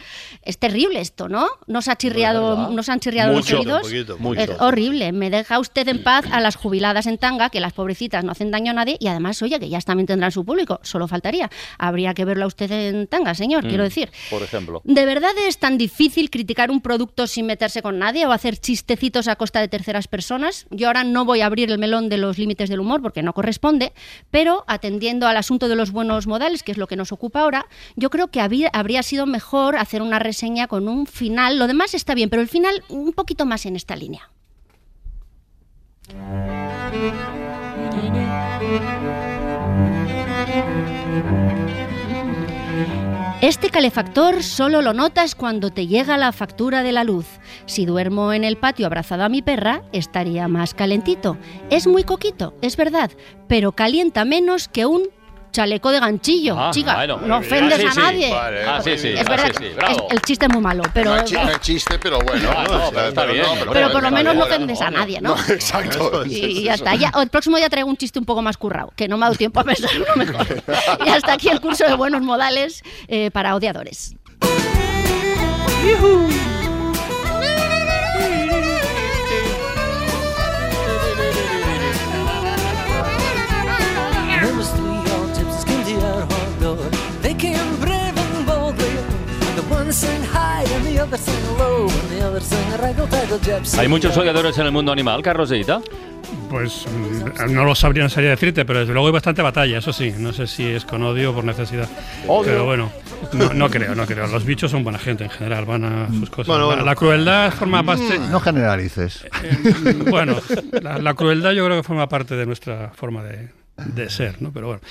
Es terrible esto, ¿no? Nos ha chirriado, nos han chirriado Mucho, los oídos. un poquito, mucho. Es horrible. Me deja usted en paz a las jubiladas en tanga, que las pobrecitas no hacen daño a nadie y además, oye, que ellas también tendrán su público. Solo faltaría. Habría que verla usted en tanga, señor, quiero Mm, decir. Por ejemplo. ¿De verdad es tan difícil criticar un producto sin meterse con nadie o hacer chistecitos a costa de terceras personas? Yo ahora no voy a abrir el melón de los límites del humor porque no corresponde, pero atendiendo al asunto de los buenos modales, que es lo que nos ocupa ahora, yo creo que habría sido mejor hacer una reseña con un final. Lo demás está bien, pero el final un poquito más en esta línea. Este calefactor solo lo notas cuando te llega la factura de la luz. Si duermo en el patio abrazado a mi perra, estaría más calentito. Es muy coquito, es verdad, pero calienta menos que un chaleco de ganchillo, Ah, chica. bueno. no ofendes sí, a sí. nadie. Vale, Ah, sí, sí. Es verdad, sí, sí, que bravo. es- el chiste es muy malo, pero, no, es chiste, pero bueno. Ah, no, pero está bien, pero por lo menos no ofendes a nadie, ¿no? No, exacto. Y, y ya está. Ya, el próximo día traigo un chiste un poco más currado, que no me ha dado tiempo a pensarlo mejor. y hasta aquí el curso de buenos modales eh, para odiadores. ¿Hay muchos odiadores en el mundo animal, Carlos Deita? Pues mm, no lo sabría, no sabría decirte, pero desde luego hay bastante batalla, eso sí. No sé si es con odio o por necesidad. Odio. Pero bueno, no, no creo, no creo. Los bichos son buena gente en general, van a sus cosas. Bueno, La- bueno. La, crueldad forma parte. No generalices. Bueno, la, la crueldad yo creo que forma parte de nuestra forma de, de ser, ¿no? Pero bueno,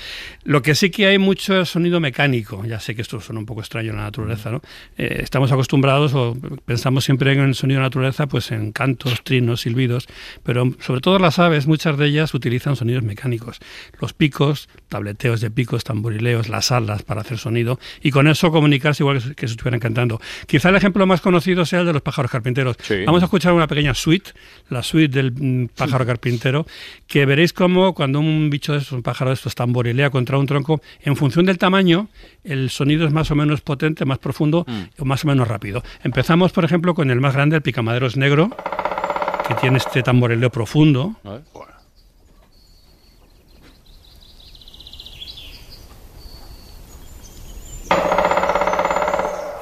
lo que sí que hay mucho es sonido mecánico. Ya sé que esto suena un poco extraño en la naturaleza, ¿no? Eh, estamos acostumbrados o pensamos siempre en el sonido de la naturaleza, pues en cantos, trinos, silbidos, pero sobre todo las aves, muchas de ellas utilizan sonidos mecánicos. Los picos, tableteos de picos, tamborileos, las alas para hacer sonido y con eso comunicarse igual que, si- que si estuvieran cantando. Quizá el ejemplo más conocido sea el de los pájaros carpinteros. Sí. Vamos a escuchar una pequeña suite, la suite del mm, pájaro carpintero, que veréis cómo cuando un bicho de estos, un pájaro de estos tamborilea contra un tronco, en función del tamaño, el sonido es más o menos potente, más profundo o más o menos rápido. Empezamos, por ejemplo, con el más grande, el picamaderos negro, que tiene este tamborileo profundo.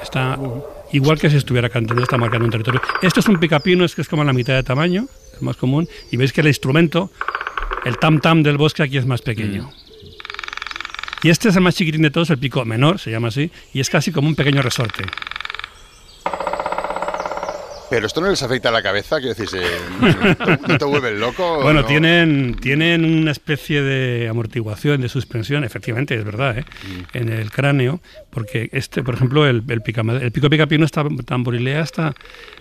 Está igual que si estuviera cantando, está marcando un territorio. Este es un picapino, es que es como la mitad de tamaño, es más común, y veis que el instrumento, el tam tam del bosque aquí es más pequeño. Y este es el más chiquitín de todos, el pico menor, se llama así, y es casi como un pequeño resorte. Pero esto no les afecta a la cabeza, quiero decir, <laughs> ¿no te vuelven loco? Bueno, ¿No? tienen, tienen una especie de amortiguación, de suspensión, efectivamente, es verdad, ¿eh? en el cráneo, porque este, por ejemplo, el, el, picama- el pico picapino está, tamborilea hasta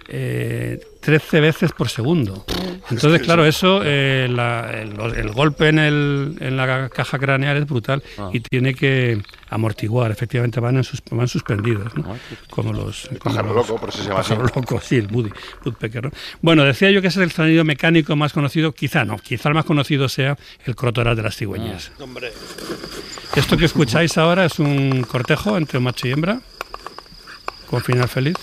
eh, 13 veces por segundo. Entonces, claro, eso, eh, la- el, el golpe en, el, en la caja craneal es brutal y tiene que amortiguar, efectivamente, van, en sus, van suspendidos, ¿no? como los... como pájaro los- loco, por eso se llama así. pájaro loco, sí, el Woody, Woodpecker. ¿no? Bueno, decía yo que ese es el sonido mecánico más conocido, quizá no, quizá el más conocido sea el crotoral de las cigüeñas. Hombre. Esto que escucháis ahora es un cortejo entre macho y hembra, con final feliz.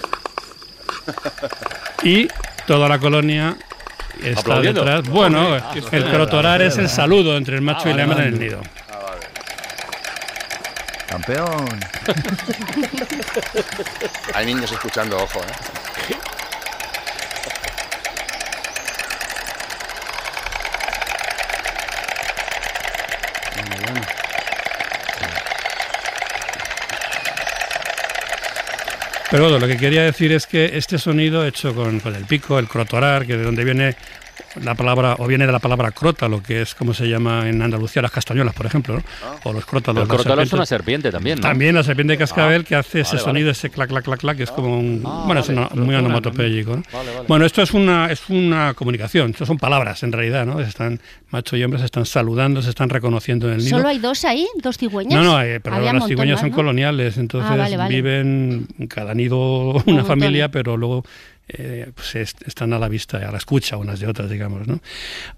Y toda la colonia está detrás. Bueno, Hombre, el crotorar es el saludo entre el macho Ah, y la hembra en el vale. nido. Campeón. <laughs> Hay niños escuchando, ojo, ¿eh? Pero lo que quería decir es que este sonido hecho con, con el pico, el crotorar, que de donde viene la palabra, o viene de la palabra crota, lo que es como se llama en Andalucía las castañuelas, por ejemplo, ¿no? o los crótalos. El las crotalor es una serpiente también, ¿no? También la serpiente de cascabel Ah, que hace ese vale, sonido, ese clac, clac, clac, clac, que es como un. Ah, bueno, es una- muy onomatopéyico. ¿no? Vale, vale. Bueno, esto es una, es una comunicación, esto son palabras en realidad, ¿no? Están, macho y hembra se están saludando, se están reconociendo en el nido. ¿Solo hay dos ahí? ¿Dos cigüeñas? No, no, eh, pero Había las cigüeñas más, son ¿no? coloniales, entonces Ah, vale, vale. viven en cada nido una familia, pero luego eh, pues est- están a la vista, a la escucha unas de otras, digamos. ¿no?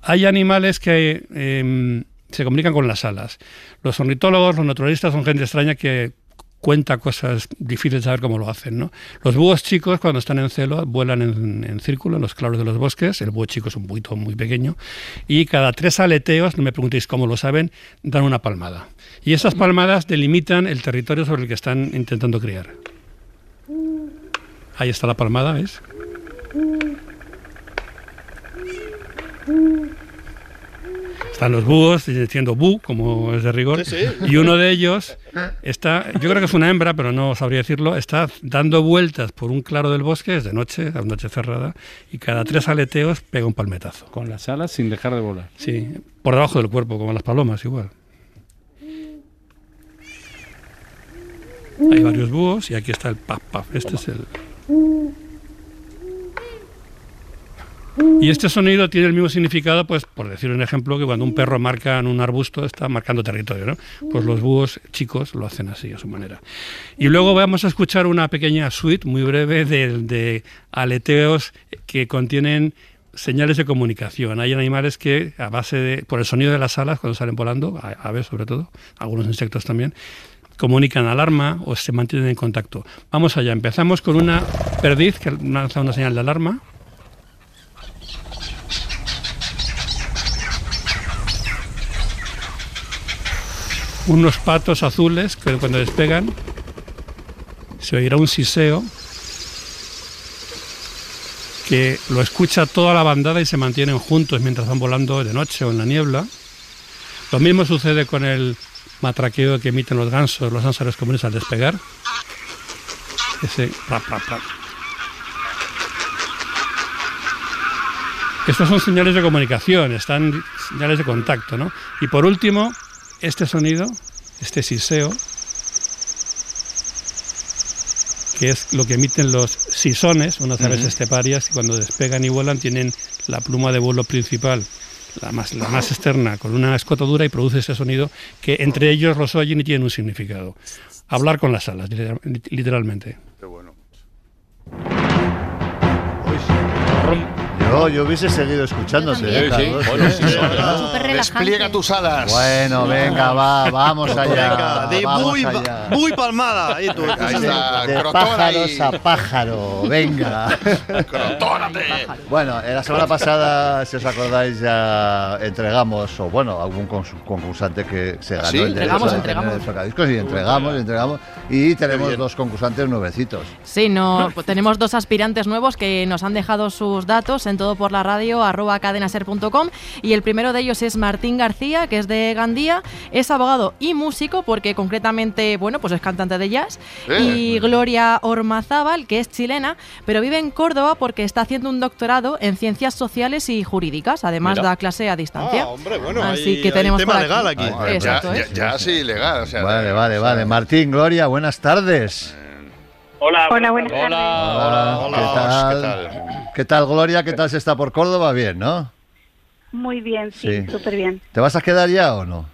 Hay animales que eh, se comunican con las alas. Los ornitólogos, los naturalistas son gente extraña que cuenta cosas difíciles de saber cómo lo hacen. ¿no? Los búhos chicos, cuando están en celo, vuelan en, en círculo en los claros de los bosques. El búho chico es un buito muy pequeño. Y cada tres aleteos, no me preguntéis cómo lo saben, dan una palmada. Y esas palmadas delimitan el territorio sobre el que están intentando criar. Ahí está la palmada, ¿ves? Están los búhos diciendo bu, como es de rigor, Sí, sí. y uno de ellos <laughs> está, yo creo que es una hembra, pero no sabría decirlo, está dando vueltas por un claro del bosque, es de noche, a noche cerrada, y cada tres aleteos pega un palmetazo. Con las alas sin dejar de volar. Sí, por debajo del cuerpo, como las palomas, igual. Hay varios búhos y aquí está el paf paf. Este es el. Y este sonido tiene el mismo significado, pues, por decir un ejemplo, que cuando un perro marca en un arbusto está marcando territorio, ¿no? Pues los búhos chicos lo hacen así, a su manera. Y luego vamos a escuchar una pequeña suite muy breve de, aleteos que contienen señales de comunicación. Hay animales que, a base de, por el sonido de las alas, cuando salen volando, aves sobre todo, algunos insectos también, comunican alarma o se mantienen en contacto. Vamos allá, empezamos con una perdiz que lanza una señal de alarma. Unos patos azules que cuando despegan se oirá un siseo que lo escucha toda la bandada y se mantienen juntos mientras van volando de noche o en la niebla. Lo mismo sucede con el matraqueo que emiten los gansos, los ánsares comunes al despegar. Ese son señales de comunicación, están señales de contacto, ¿no? Y por último, este sonido, este siseo, que es lo que emiten los sisones, unas aves esteparias, que cuando despegan y vuelan tienen la pluma de vuelo principal, la más, la más externa, con una escotadura y produce ese sonido que entre ellos los oyen y tienen un significado. Hablar con las alas, literal- literalmente. Yo, yo hubiese seguido escuchándote. ¿eh. Carlos? Sí, relajante. Despliega tus alas. Bueno, venga, va, vamos allá. Venga, de vamos muy, allá. muy palmada. Ahí tú, Ahí está, De pájaros ahí. a pájaro, venga. <laughs> Bueno, eh, la semana pasada, si os acordáis, ya entregamos, o bueno, algún concursante que se ganó ¿Ah, sí? el derecho Entregamos, de entregamos. el y entregamos, entregamos. Y tenemos dos concursantes nuevecitos. Sí, no, pues tenemos dos aspirantes nuevos que nos han dejado sus datos todo por la radio arroba cadenaser.com y el primero de ellos es Martín García, que es de Gandía, es abogado y músico porque concretamente, bueno, pues es cantante de jazz Eh. y Gloria Ormazábal, que es chilena, pero vive en Córdoba porque está haciendo un doctorado en ciencias sociales y jurídicas, además Mira. da clase a distancia. Ah, hombre, bueno, Así hay- que hay tenemos tema por legal aquí. Joder, Exacto, ya, ¿eh? ya, ya sí, legal. O sea, Vale, vale, vale. Martín, Gloria, buenas tardes. Hola, Hola, buenas tardes. Hola, hola, ¿qué tal? ¿qué tal? ¿Qué tal, Gloria? ¿Qué tal se está por Córdoba? Bien, ¿no? Muy bien, sí, Sí. súper bien. ¿Te vas a quedar ya o no?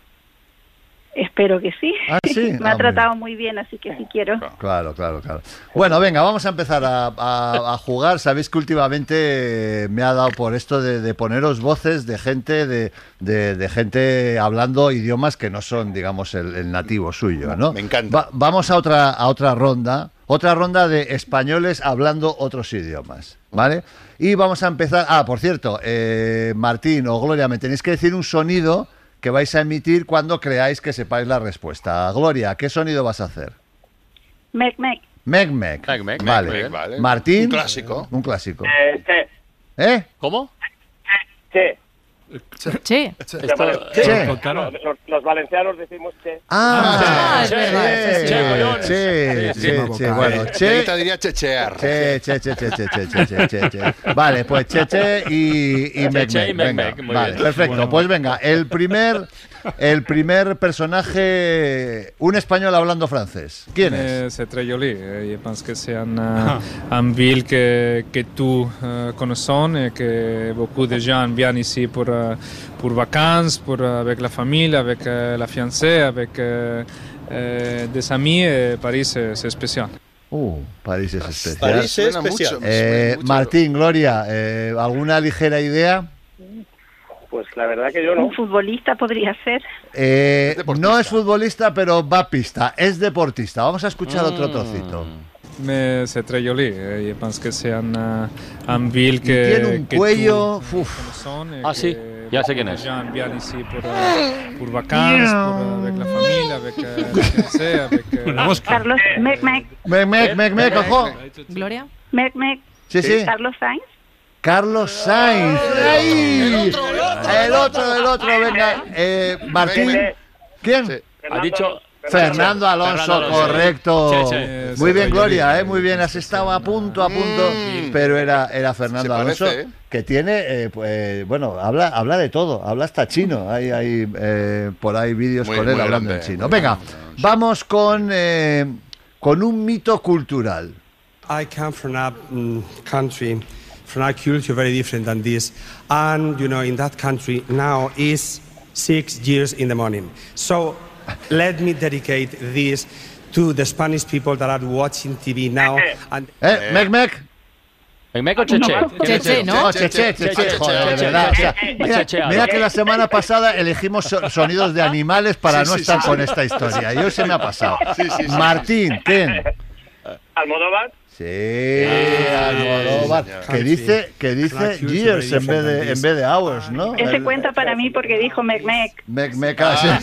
Espero que sí. Ah, sí. <laughs> Me Ah, ha tratado muy bien, así que sí quiero. Claro, claro, claro. Bueno, venga, vamos a empezar a, a- a jugar. Sabéis que últimamente me ha dado por esto de, de poneros voces de gente de, de- de gente hablando idiomas que no son, digamos, el, el nativo suyo, ¿no? Me encanta. vamos a otra, a otra ronda. Otra ronda de españoles hablando otros idiomas, ¿vale? Y vamos a empezar. Ah, por cierto, eh, Martín o Gloria, me tenéis que decir un sonido que vais a emitir cuando creáis que sepáis la respuesta. Gloria, ¿qué sonido vas a hacer? Mec, mec. Meg Meg. Meg, meg. Vale. Vale. Martín. Un clásico. Un clásico. Eh, ¿Eh? ¿Cómo? che. Che. Los, valencianos decimos che. Ah, eh, che, che, che, che, che, bueno, che. diría chechear. Che, che, che, che, che, che, che, Vale, pues che, che y, y mec, mec. Vale, perfecto. Pues venga, el primer el primer personaje, un español hablando francés. ¿Quién es? Mais C'est très joli. Je pense que c'est un, euh, une ville que, que tous euh, connaissent et que beaucoup de gens viennent ici pour, euh, pour vacances, pour, avec la famille, avec la fiancée, avec des amis. Et Paris, c'est c'est spécial. Uh, París es especial. París es especial. Eh. Martín, Gloria, eh, ¿alguna ligera idea? Pues la verdad que yo no. ¿Un futbolista podría ser? Eh, no es futbolista, pero va a pista. Es deportista. Vamos a escuchar mm. otro trocito. Me se trejolí eh, y que sean uh, Anvil que tiene un que cuello, tú, uf. Son, eh, ah sí, ya sé quién es. Ya enviar por uh, por vacances, por eh, ver la familia, ver que <laughs> sea, que Carlos Mec Mec Mec Mec Mec Mec ¿Eh? ojo. Gloria. Mec Mec. Sí, sí. Carlos Sainz. Carlos Sainz. ¡Ay! El otro, el otro, venga. Eh, Martín. ¿Quién? Sí. Ha dicho Fernando Alonso, Fernando Alonso. correcto. Muy bien, Sí, Gloria, sí. eh, muy bien. Has estado a punto, a punto, pero era, era Fernando parece, Alonso, ¿eh? que tiene, eh, pues, bueno, habla, habla de todo, habla hasta chino. Hay, hay eh, por ahí vídeos Muy- con él muy hablando grande, en chino. Venga, grande. vamos con, eh, con un mito cultural. I come from a mm, country from our culture very different than this. And you know, in that country now is six years in the morning. So let me dedicate this to the Spanish people that are watching TV now. And ¿Eh? ¿Mec, mec? ¿Mec o Cheche? Cheche, ¿no? Cheche, Cheche, joder, de verdad. o sea, mira, mira que la semana pasada elegimos so- sonidos de animales para Sí, no estar sí, con esta historia. Y hoy se me ha pasado. Sí, sí, sí. Almodóvar. Sí. Que dice, que dice years en vez de, en vez de hours, ¿no? Ese cuenta para mí porque dijo Mec Mec. Mec, mec, ah.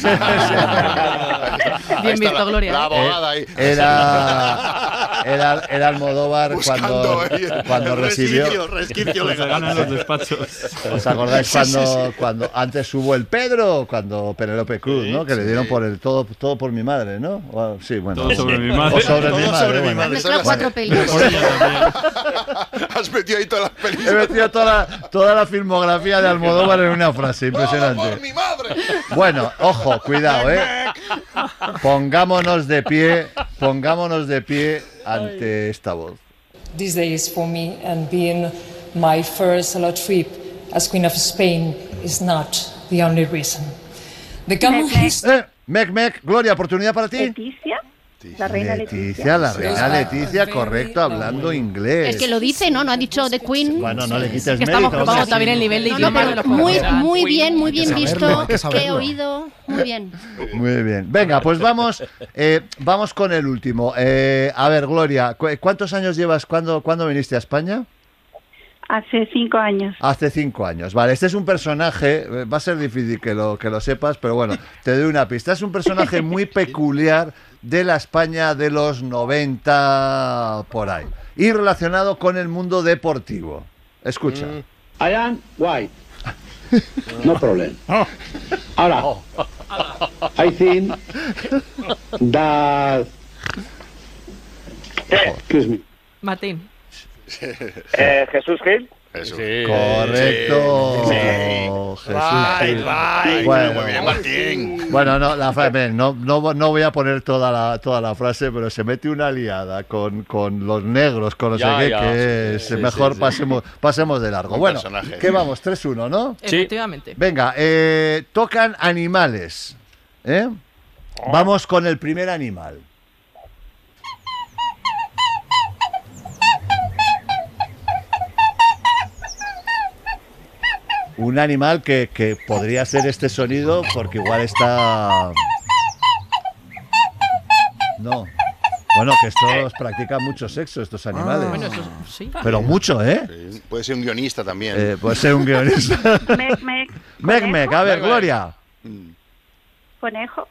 <laughs> Bien visto, Gloria. La abogada ahí. Eh, Era, era, era Almodóvar <laughs> cuando, ahí cuando recibió. resquicio, resquicio legal. ganan los despachos. ¿Os acordáis <laughs> sí, cuando, sí. cuando antes hubo el Pedro, cuando Penélope Cruz, ¿no? Que le dieron por el todo, todo por mi madre, ¿no? O- sí, bueno. Todo sobre mi madre. O sobre Todo mi madre. sobre mi bueno. madre. Mezclado cuatro pelis. <laughs> Has metido ahí todas las He películas. metido toda la, toda la filmografía de Almodóvar en una frase, impresionante. mi madre! Bueno, ojo, cuidado, ¿eh? Pongámonos de pie, <laughs> pongámonos de pie ante esta voz. This day is for me, and being my first solo trip as Queen of Spain is not the only reason. The common history. Eh, Mec, Mec, Gloria, oportunidad para ti. Leticia. La reina Leticia. Leticia, la reina Leticia, correcto, hablando inglés. Es que lo dice, ¿no? No ha dicho The Queen. Bueno, no le quites Que estamos probando también el nivel de No, no, idioma pero muy, muy bien, muy bien visto. que he oído. Muy bien. Muy bien. Venga, pues vamos, eh, vamos con el último. Eh, a ver, Gloria, ¿cu- ¿cuántos años llevas? ¿Cuándo, ¿Cuándo viniste a España? Hace cinco años. Hace cinco años. Vale, este es un personaje, eh, va a ser difícil que lo, que lo sepas, pero bueno, te doy una pista. Es un personaje muy <laughs> peculiar de la España de los 90 por ahí. Y relacionado con el mundo deportivo. Escucha. I am white. No problem. <laughs> Ahora, I think that. Excuse me. Martín. Eh, Jesús Gil. Correcto. Sí. Jesús Right, Gil. right. Bueno, Muy bien, Martín. Bueno, no, la no, no, no voy a poner toda la, toda la frase, pero se mete una liada con, con los negros, con no Ya, sé qué, ya, que es sí, mejor sí, sí. Pasemos, pasemos de largo. Un bueno. ¿qué vamos? 3-1, ¿no? Efectivamente. Venga, eh, tocan animales. ¿eh? Vamos con el primer animal. Un animal que, que podría ser este sonido porque igual está... No. Bueno, que estos practican mucho sexo, estos animales. Bueno, eso sí. Pero mucho, ¿eh? Sí, Puede ser un guionista también. Eh, puede ser un guionista. Mec Mec. Mec, mec, a ver, Mec, mec. Gloria. Conejo.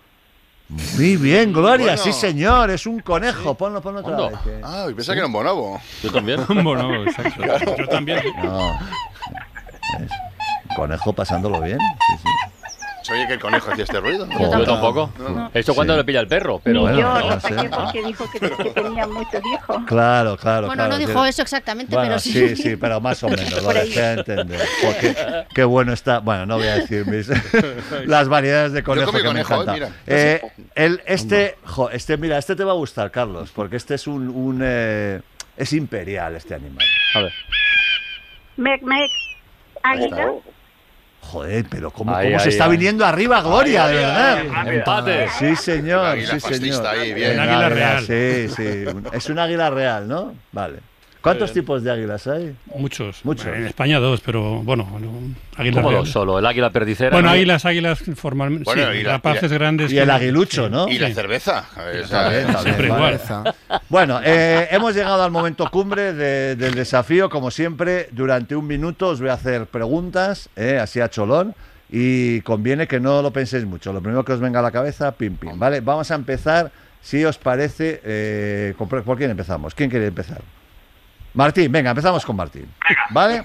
Muy bien, Gloria, Bueno. sí señor, es un conejo. Ponlo, ponlo otra Hondo. vez. que- Ah, y pensaba que era un bonobo. Yo también. <laughs> bueno, exacto. Yo también. No. Es <laughs> conejo pasándolo bien. Sí, sí. Se oye que el conejo hacía este ruido. ¿no? Yo tampoco. No. Esto cuando Sí. le pilla el perro, pero. Bueno, Yo no lo sé. saqué porque dijo que, que tenía muchos hijos. Claro, claro. Bueno, claro, no dijo eso exactamente, Bueno, pero sí. sí, sí, pero más o <laughs> menos, lo Por ahí. dejé entender. Porque qué bueno está. Bueno, no voy a decir mis, <laughs> las variedades de conejo que me conejo, eh, encanta. mira. Eh, el, este, jo, este, mira, este te va a gustar, Carlos, porque este es un, un, eh, es imperial este animal. A ver. Mec Mec. Águila. Joder, pero cómo, Ahí, cómo se ahí, está ahí. viniendo arriba, Gloria, de verdad. Empate. Sí, señor, sí, señor. ahí, bien. Un águila real. Sí, sí. Es un águila real, ¿no? Vale. ¿Cuántos tipos de águilas hay? Muchos. Muchos. En España dos, pero bueno, no, águilas ¿Cómo dos solo? El águila perdicera. Bueno, ¿no? águilas, águilas formalmente. Bueno, sí, y la- rapaces y grandes. Y el aguilucho, ¿no? Y la cerveza. A ver, Está bien, está Siempre igual. Bueno, eh, hemos llegado al momento cumbre de- del desafío. Como siempre, durante un minuto os voy a hacer preguntas, eh, así a cholón, y conviene que no lo penséis mucho. Lo primero que os venga a la cabeza, pim, pim. ¿Vale? Vamos a empezar, si os parece, eh, ¿por quién empezamos? ¿Quién quiere empezar? Martín, venga, empezamos con Martín. ¿Vale?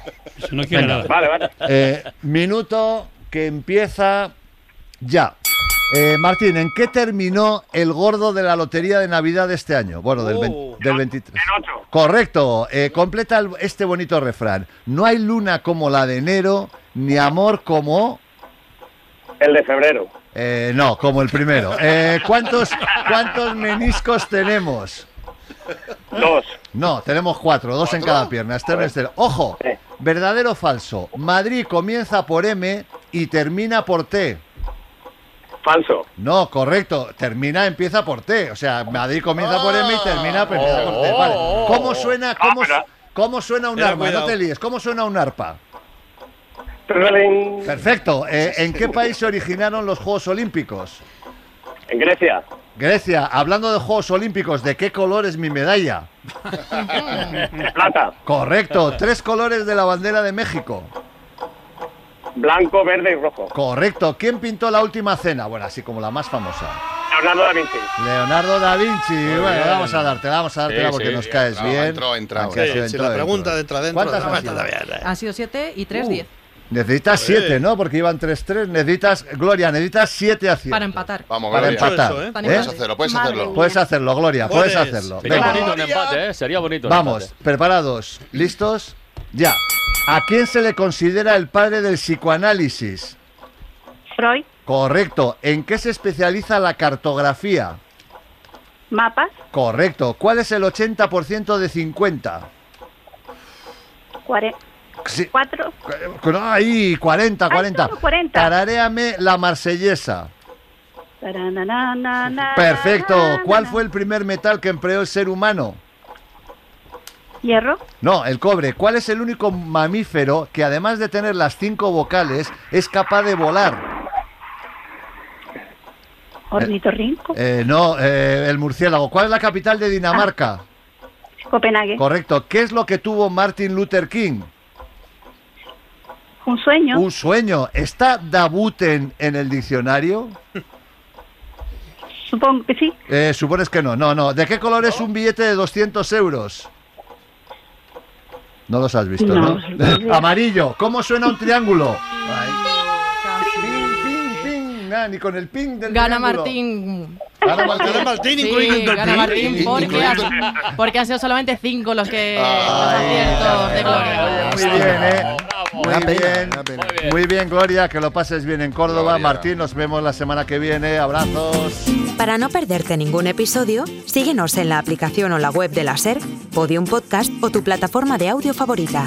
No quiere Venga. nada. Vale, vale. Eh, minuto que empieza ya. Eh, Martín, ¿en qué terminó el gordo de la lotería de Navidad de este año? Bueno, del, vein- del 23. En ocho. Correcto. Eh, completa el- este bonito refrán. No hay luna como la de enero, ni amor como... El de febrero. eh, no, como el primero. Eh, ¿cuántos, ¿Cuántos meniscos tenemos? Dos. No, tenemos cuatro, dos en cada pierna. Externo. Ojo, verdadero o falso. Madrid comienza por M y termina por T. Falso. No, correcto. Termina, empieza por T. O sea, Madrid comienza por M y termina pues, empieza por T. Vale. ¿Cómo suena, cómo, cómo suena un arpa? No te líes. ¿Cómo suena un arpa? Perfecto. Eh, ¿En qué país se originaron los Juegos Olímpicos? En Grecia. Grecia, hablando de Juegos Olímpicos, ¿de qué color es mi medalla? Plata. Correcto. Tres colores de la bandera de México. Blanco, verde y rojo. Correcto. ¿Quién pintó la última cena? Bueno, así como la más famosa. Leonardo da Vinci. Leonardo da Vinci. bueno, bien. vamos a dártela, vamos a dártela Sí, porque sí, nos caes bien. si la pregunta dentro. entra dentro, ¿Cuántas no, han sido? Han sido 7 y 3, Uh. 10. Necesitas Joder. 7, ¿no? Porque iban 3-3. Necesitas, Gloria, necesitas 7 aciertos. Para empatar. Vamos, Para Gloria. empatar. Eso, ¿eh? ¿eh? Puedes hacerlo, puedes Madre hacerlo. mía. Puedes hacerlo, Gloria, puedes Puedes. hacerlo. Sería Venga. bonito un empate, ¿eh? Sería bonito un Vamos, empate. preparados, listos, ya. ¿A quién se le considera el padre del psicoanálisis? Freud, Correcto. ¿En qué se especializa la cartografía? mapas, Correcto. ¿Cuál es el 80% de 50? cuare- Sí. cuatro, Ahí, 40, 40. solo 40. Tararéame la marsellesa. Perfecto. ¿Cuál fue el primer metal que empleó el ser humano? hierro, No, el cobre. ¿Cuál es el único mamífero que además de tener las cinco vocales es capaz de volar? ornitorrinco, Eh, no, eh, el murciélago. ¿Cuál es la capital de Dinamarca? Copenhague, Correcto. ¿Qué es lo que tuvo Martin Luther King? Un sueño, Un sueño. ¿Está Dabuten en el diccionario? supongo que sí, Eh, supones que no. No, no. ¿De qué color es un billete de 200 euros? No los has visto, ¿no? <laughs> Amarillo. ¿Cómo suena un triángulo? Ping, Ah, ni con el ping del Gana triángulo. Martín. Gana Martín. Gana Martín, Sí, incluyendo el gana ping. Martín porque, Incluyendo han- porque han sido solamente 5 los que los Ay, aciertos de Gloria. Muy bien, ¿eh? Muy Una pena, bien. Muy bien, Gloria. Que lo pases bien en Córdoba. Gloria. Martín, nos vemos la semana que viene. Abrazos. Para no perderte ningún episodio, síguenos en la aplicación o la web de la SER, Podium Podcast o tu plataforma de audio favorita.